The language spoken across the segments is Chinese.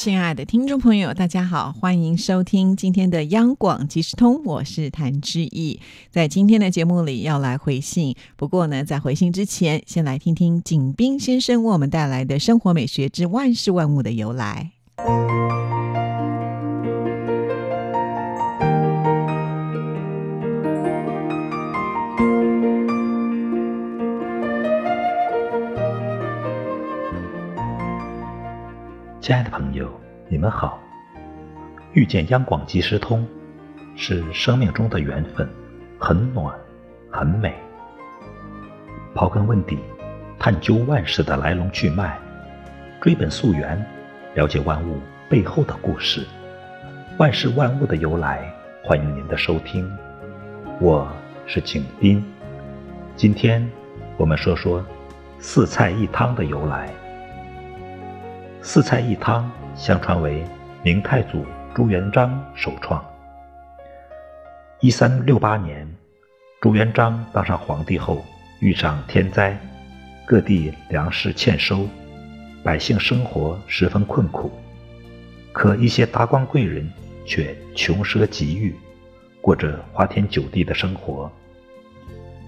亲爱的听众朋友，大家好，欢迎收听今天的央广即时通，我是谭志毅。在今天的节目里要来回信，不过呢，在回信之前，先来听听景斌先生为我们带来的生活美学之万事万物的由来。亲爱的朋友，你们好！遇见央广即时通，是生命中的缘分，很暖，很美。刨根问底，探究万事的来龙去脉，追本溯源，了解万物背后的故事，万事万物的由来。欢迎您的收听，我是景斌。今天我们说说四菜一汤的由来。四菜一汤相传为明太祖朱元璋首创。一三六八年，朱元璋当上皇帝后，遇上天灾，各地粮食欠收，百姓生活十分困苦。可一些达官贵人却穷奢极欲，过着花天酒地的生活。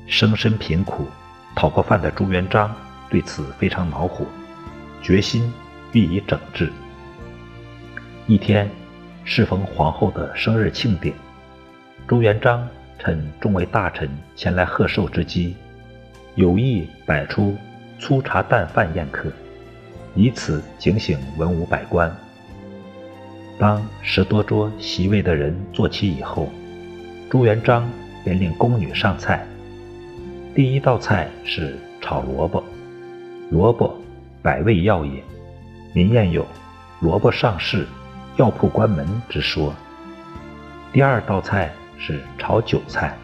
生身贫苦、讨过饭的朱元璋对此非常恼火，决心。予以整治。一天，适逢皇后的生日庆典，朱元璋趁众位大臣前来贺寿之机，有意摆出粗茶淡饭宴客，以此警醒文武百官。当十多桌席位的人坐齐以后，朱元璋便令宫女上菜。第一道菜是炒萝卜，萝卜百味药也。民谚有“萝卜上市，药铺关门”之说。第二道菜是炒韭菜，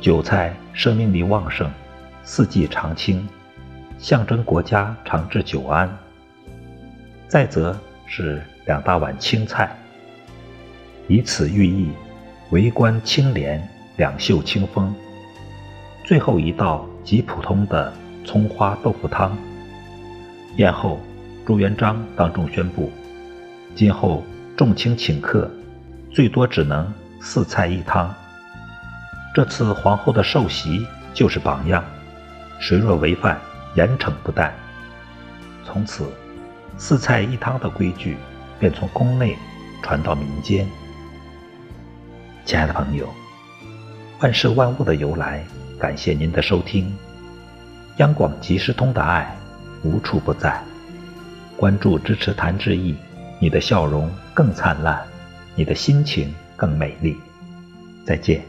韭菜生命力旺盛，四季常青，象征国家长治久安。再则是两大碗青菜，以此寓意为官清廉，两袖清风。最后一道极普通的葱花豆腐汤。宴后。朱元璋当众宣布，今后重卿请客，最多只能四菜一汤。这次皇后的寿席就是榜样，谁若违反，严惩不贷。从此，四菜一汤的规矩便从宫内传到民间。亲爱的朋友，万事万物的由来，感谢您的收听。央广即时通的爱，无处不在。关注支持谭志毅，你的笑容更灿烂，你的心情更美丽。再见。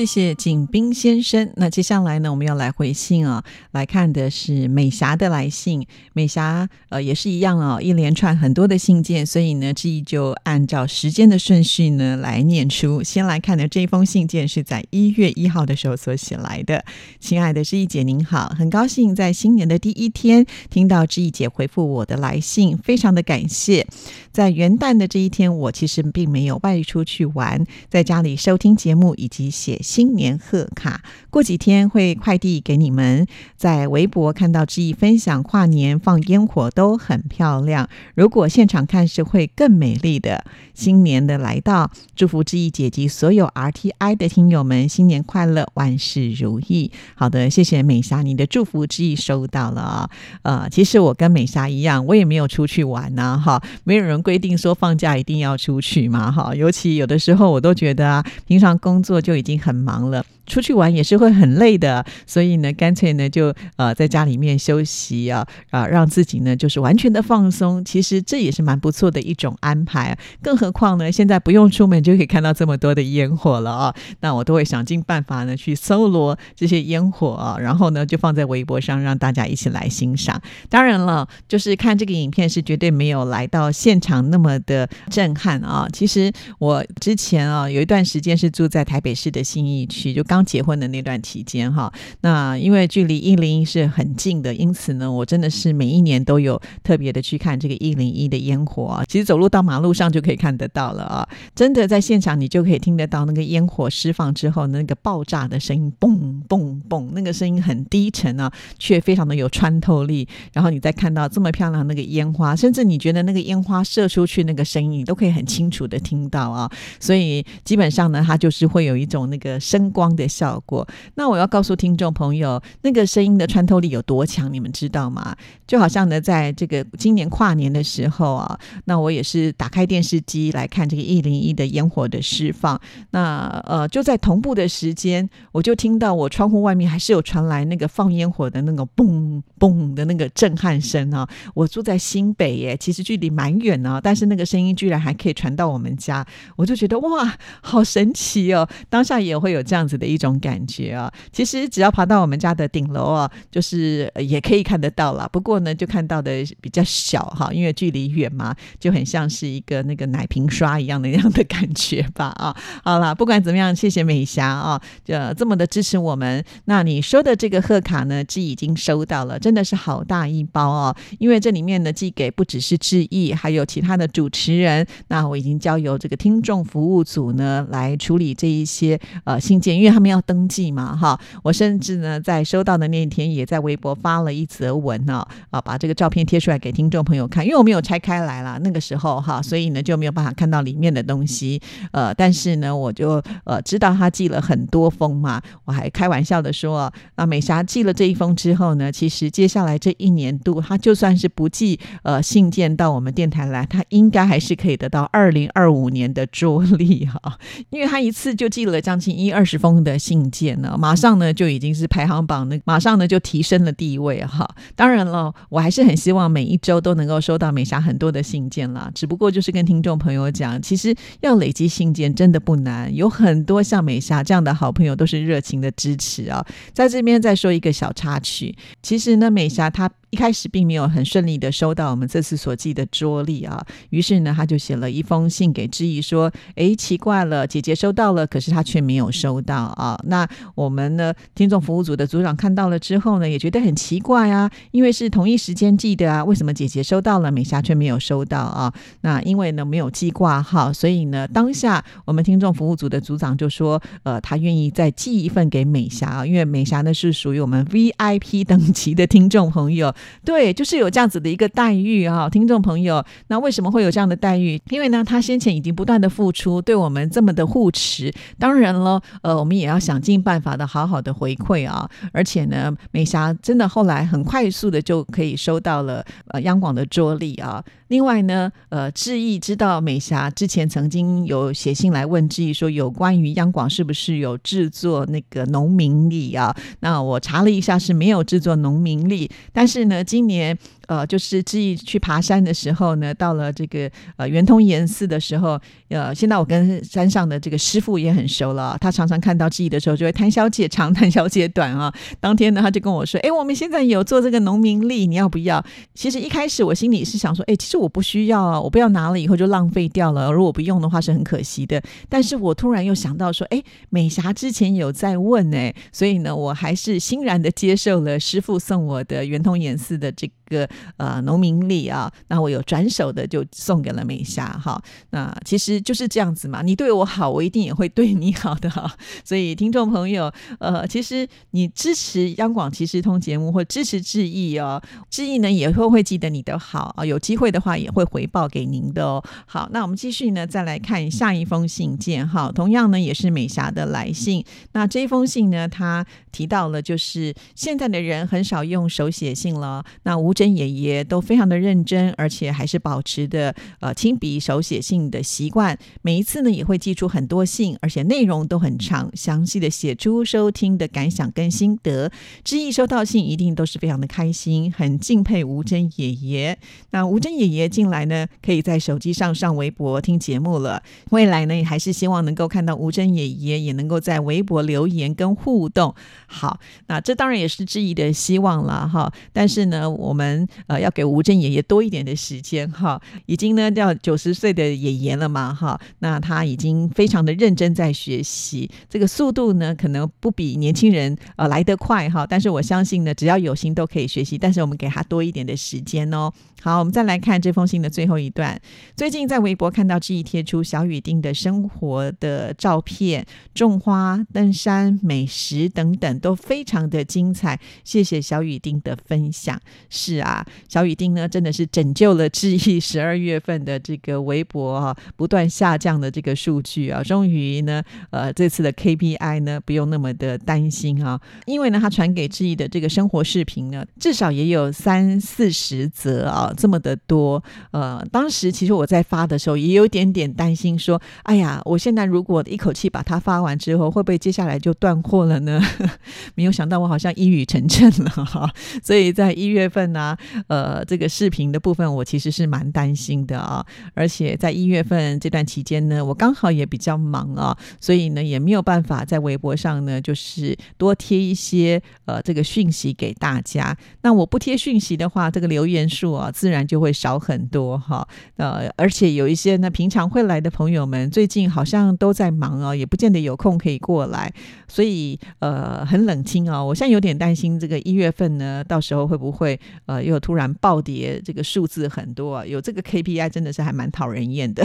谢谢景斌先生。那接下来呢，我们要来回信啊，来看的是美霞的来信。美霞呃也是一样哦，一连串很多的信件，所以呢，志毅就按照时间的顺序呢来念出。先来看的这封信件是在一月一号的时候所写来的。亲爱的志毅姐您好，很高兴在新年的第一天听到志毅姐回复我的来信，非常的感谢。在元旦的这一天，我其实并没有外出去玩，在家里收听节目以及写。新年贺卡，过几天会快递给你们。在微博看到志毅分享跨年放烟火都很漂亮，如果现场看是会更美丽的。新年的来到，祝福志毅姐及所有 RTI 的听友们新年快乐，万事如意。好的，谢谢美莎，你的祝福志毅收到了。呃，其实我跟美莎一样，我也没有出去玩呢，哈，没有人规定说放假一定要出去嘛，哈。尤其有的时候我都觉得啊，平常工作就已经很。忙了。出去玩也是会很累的，所以呢，干脆呢就呃在家里面休息啊啊，让自己呢就是完全的放松。其实这也是蛮不错的一种安排。更何况呢，现在不用出门就可以看到这么多的烟火了啊！那我都会想尽办法呢去搜罗这些烟火啊，然后呢就放在微博上让大家一起来欣赏。当然了，就是看这个影片是绝对没有来到现场那么的震撼啊。其实我之前啊有一段时间是住在台北市的信义区，就刚刚结婚的那段期间哈。那因为距离一零一是很近的，因此呢，我真的是每一年都有特别的去看这个一零一的烟火啊。其实走路到马路上就可以看得到了啊，真的在现场你就可以听得到那个烟火释放之后那个爆炸的声音，嘣嘣嘣，那个声音很低沉啊，却非常的有穿透力。然后你再看到这么漂亮那个烟花，甚至你觉得那个烟花射出去那个声音，你都可以很清楚的听到啊。所以基本上呢，它就是会有一种那个声光的效果。那我要告诉听众朋友，那个声音的穿透力有多强，你们知道吗？就好像呢，在这个今年跨年的时候啊，那我也是打开电视机来看这个一零一的烟火的释放。那呃，就在同步的时间，我就听到我窗户外面还是有传来那个放烟火的那个嘣嘣的那个。震撼声啊！我住在新北耶，其实距离蛮远呢，但是那个声音居然还可以传到我们家，我就觉得哇，好神奇哦！当下也会有这样子的一种感觉啊。其实只要爬到我们家的顶楼啊，就是也可以看得到啦。不过呢，就看到的比较小哈，因为距离远嘛，就很像是一个那个奶瓶刷一样的那样的感觉吧啊。好啦，不管怎么样，谢谢美霞啊，就这么的支持我们。那你说的这个贺卡呢，既已经收到了，真的是好大。一包哦，因为这里面呢寄给不只是致意，还有其他的主持人。那我已经交由这个听众服务组呢来处理这一些呃信件，因为他们要登记嘛哈。我甚至呢在收到的那一天，也在微博发了一则文呢啊，把这个照片贴出来给听众朋友看，因为我没有拆开来了那个时候哈，所以呢就没有办法看到里面的东西。呃，但是呢我就呃知道他寄了很多封嘛，我还开玩笑的说，啊美霞寄了这一封之后呢，其实接下来这一年。度，他就算是不寄呃信件到我们电台来，他应该还是可以得到二零二五年的桌历哈，因为他一次就寄了将近一二十封的的信件呢，马上呢就已经是排行榜那马上呢就提升了地位哈。当然了，我还是很希望每一周都能够收到美霞很多的信件啦，只不过就是跟听众朋友讲，其实要累积信件真的不难，有很多像美霞这样的好朋友都是热情的支持啊。在这边再说一个小插曲，其实呢，美霞她。一开始并没有很顺利的收到我们这次所寄的桌历啊，于是呢，他就写了一封信给知意说：“哎，奇怪了，姐姐收到了，可是她却没有收到啊。”那我们呢，听众服务组的组长看到了之后呢，也觉得很奇怪啊，因为是同一时间寄的啊，为什么姐姐收到了，美霞却没有收到啊？那因为呢没有寄挂号，所以呢，当下我们听众服务组的组长就说：“呃，他愿意再寄一份给美霞啊，因为美霞呢是属于我们 VIP 等级的听众朋友。”对，就是有这样子的一个待遇啊，听众朋友，那为什么会有这样的待遇？因为呢，他先前已经不断的付出，对我们这么的护持，当然了，呃，我们也要想尽办法的好好的回馈啊。而且呢，美霞真的后来很快速的就可以收到了呃央广的桌力啊。另外呢，呃，志毅知道美霞之前曾经有写信来问志毅说，有关于央广是不是有制作那个农民历啊？那我查了一下，是没有制作农民历，但是。呢，今年。呃，就是志毅去爬山的时候呢，到了这个呃圆通岩寺的时候，呃，现在我跟山上的这个师傅也很熟了，他常常看到志毅的时候就会谈小姐长，谈小姐短啊。当天呢，他就跟我说：“哎，我们现在有做这个农民历，你要不要？”其实一开始我心里是想说：“哎，其实我不需要啊，我不要拿了以后就浪费掉了，如果不用的话是很可惜的。”但是我突然又想到说：“哎，美霞之前有在问哎，所以呢，我还是欣然的接受了师傅送我的圆通岩寺的这。个呃，农民历啊，那我有转手的就送给了美霞哈。那其实就是这样子嘛，你对我好，我一定也会对你好的哈。所以听众朋友，呃，其实你支持央广其实通节目或支持志毅哦，志毅呢也会会记得你的好啊，有机会的话也会回报给您的哦。好，那我们继续呢，再来看下一封信件哈，同样呢也是美霞的来信。那这封信呢，他提到了就是现在的人很少用手写信了，那无真爷爷都非常的认真，而且还是保持的呃亲笔手写信的习惯。每一次呢，也会寄出很多信，而且内容都很长，详细的写出收听的感想跟心得。知意收到信一定都是非常的开心，很敬佩吴珍爷爷。那吴珍爷爷进来呢，可以在手机上上微博听节目了。未来呢，也还是希望能够看到吴珍爷爷也能够在微博留言跟互动。好，那这当然也是知意的希望了哈。但是呢，我们呃要给吴镇爷爷多一点的时间哈。已经呢要九十岁的爷爷了嘛哈。那他已经非常的认真在学习，这个速度呢可能不比年轻人呃来得快哈。但是我相信呢，只要有心都可以学习。但是我们给他多一点的时间哦。好，我们再来看这封信的最后一段。最近在微博看到志毅贴出小雨丁的生活的照片，种花、登山、美食等等都非常的精彩。谢谢小雨丁的分享。是啊，小雨丁呢真的是拯救了志毅 十二月份的这个微博啊，不断下降的这个数据啊，终于呢，呃，这次的 KPI 呢不用那么的担心啊，因为呢，他传给志毅的这个生活视频呢，至少也有三四十则啊。这么的多，呃，当时其实我在发的时候也有点点担心，说，哎呀，我现在如果一口气把它发完之后，会不会接下来就断货了呢？没有想到我好像一语成谶了哈，所以在一月份呢，呃，这个视频的部分我其实是蛮担心的啊，而且在一月份这段期间呢，我刚好也比较忙啊，所以呢也没有办法在微博上呢就是多贴一些呃这个讯息给大家。那我不贴讯息的话，这个留言数啊。自然就会少很多哈，呃，而且有一些呢，平常会来的朋友们，最近好像都在忙哦，也不见得有空可以过来，所以呃，很冷清哦。我现在有点担心，这个一月份呢，到时候会不会呃又突然暴跌，这个数字很多，有这个 KPI 真的是还蛮讨人厌的。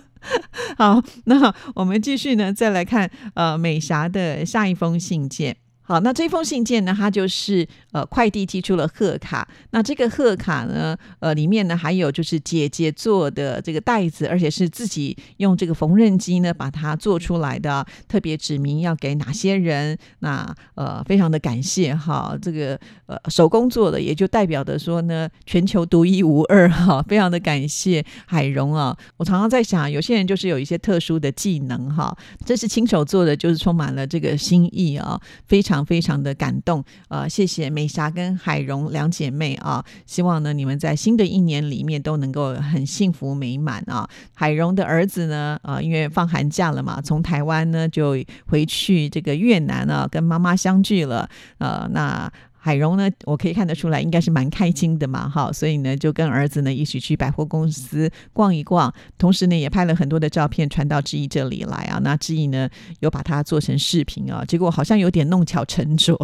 好，那我们继续呢，再来看呃美霞的下一封信件。好，那这封信件呢，它就是呃快递寄出了贺卡。那这个贺卡呢，呃里面呢还有就是姐姐做的这个袋子，而且是自己用这个缝纫机呢把它做出来的，特别指明要给哪些人。那呃非常的感谢哈，这个呃手工做的也就代表的说呢全球独一无二哈，非常的感谢海荣啊。我常常在想，有些人就是有一些特殊的技能哈，这是亲手做的，就是充满了这个心意啊，非常。非常的感动，呃，谢谢美霞跟海荣两姐妹啊，希望呢你们在新的一年里面都能够很幸福美满啊。海荣的儿子呢，呃，因为放寒假了嘛，从台湾呢就回去这个越南啊，跟妈妈相聚了，呃，那。海荣呢，我可以看得出来，应该是蛮开心的嘛，哈，所以呢，就跟儿子呢一起去百货公司逛一逛，同时呢，也拍了很多的照片传到志毅这里来啊。那志毅呢，有把它做成视频啊，结果好像有点弄巧成拙，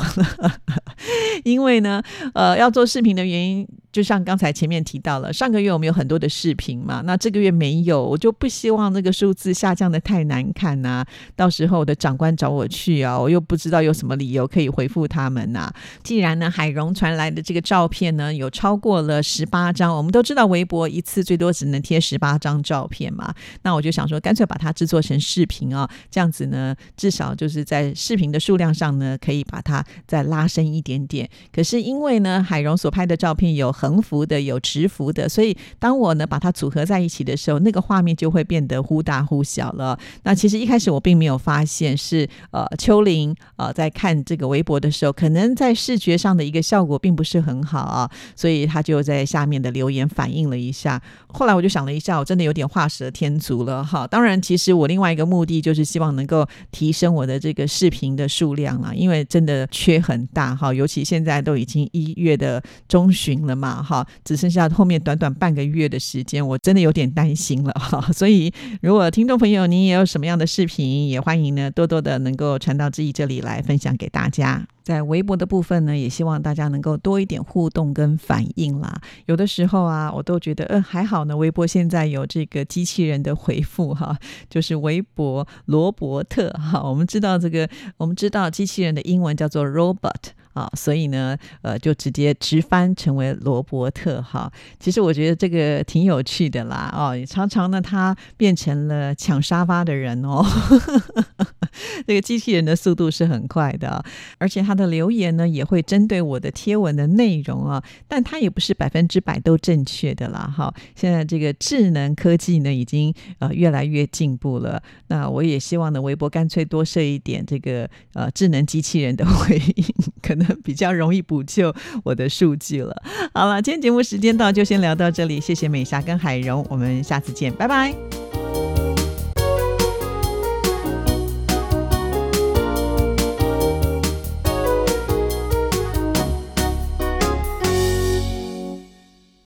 因为呢，呃，要做视频的原因。就像刚才前面提到了，上个月我们有很多的视频嘛，那这个月没有，我就不希望那个数字下降的太难看呐。到时候的长官找我去啊，我又不知道有什么理由可以回复他们呐。既然呢，海荣传来的这个照片呢，有超过了十八张，我们都知道微博一次最多只能贴十八张照片嘛，那我就想说，干脆把它制作成视频啊，这样子呢，至少就是在视频的数量上呢，可以把它再拉伸一点点。可是因为呢，海荣所拍的照片有很横幅的有直幅的，所以当我呢把它组合在一起的时候，那个画面就会变得忽大忽小了。那其实一开始我并没有发现是呃秋玲呃在看这个微博的时候，可能在视觉上的一个效果并不是很好啊，所以他就在下面的留言反映了一下。后来我就想了一下，我真的有点画蛇添足了哈。当然，其实我另外一个目的就是希望能够提升我的这个视频的数量啊，因为真的缺很大哈，尤其现在都已经一月的中旬了嘛。哈，只剩下后面短短半个月的时间，我真的有点担心了哈。所以，如果听众朋友您也有什么样的视频，也欢迎呢多多的能够传到志毅这里来分享给大家。在微博的部分呢，也希望大家能够多一点互动跟反应啦。有的时候啊，我都觉得，嗯，还好呢。微博现在有这个机器人的回复哈，就是微博罗伯特哈。我们知道这个，我们知道机器人的英文叫做 robot。啊，所以呢，呃，就直接直翻成为罗伯特哈。其实我觉得这个挺有趣的啦，哦，常常呢，他变成了抢沙发的人哦。这个机器人的速度是很快的，而且他的留言呢也会针对我的贴文的内容啊，但他也不是百分之百都正确的啦。哈，现在这个智能科技呢已经呃越来越进步了，那我也希望呢，微博干脆多设一点这个呃智能机器人的 回应，可能比较容易补救我的数据了。好了，今天节目时间到，就先聊到这里，谢谢美霞跟海荣，我们下次见，拜拜。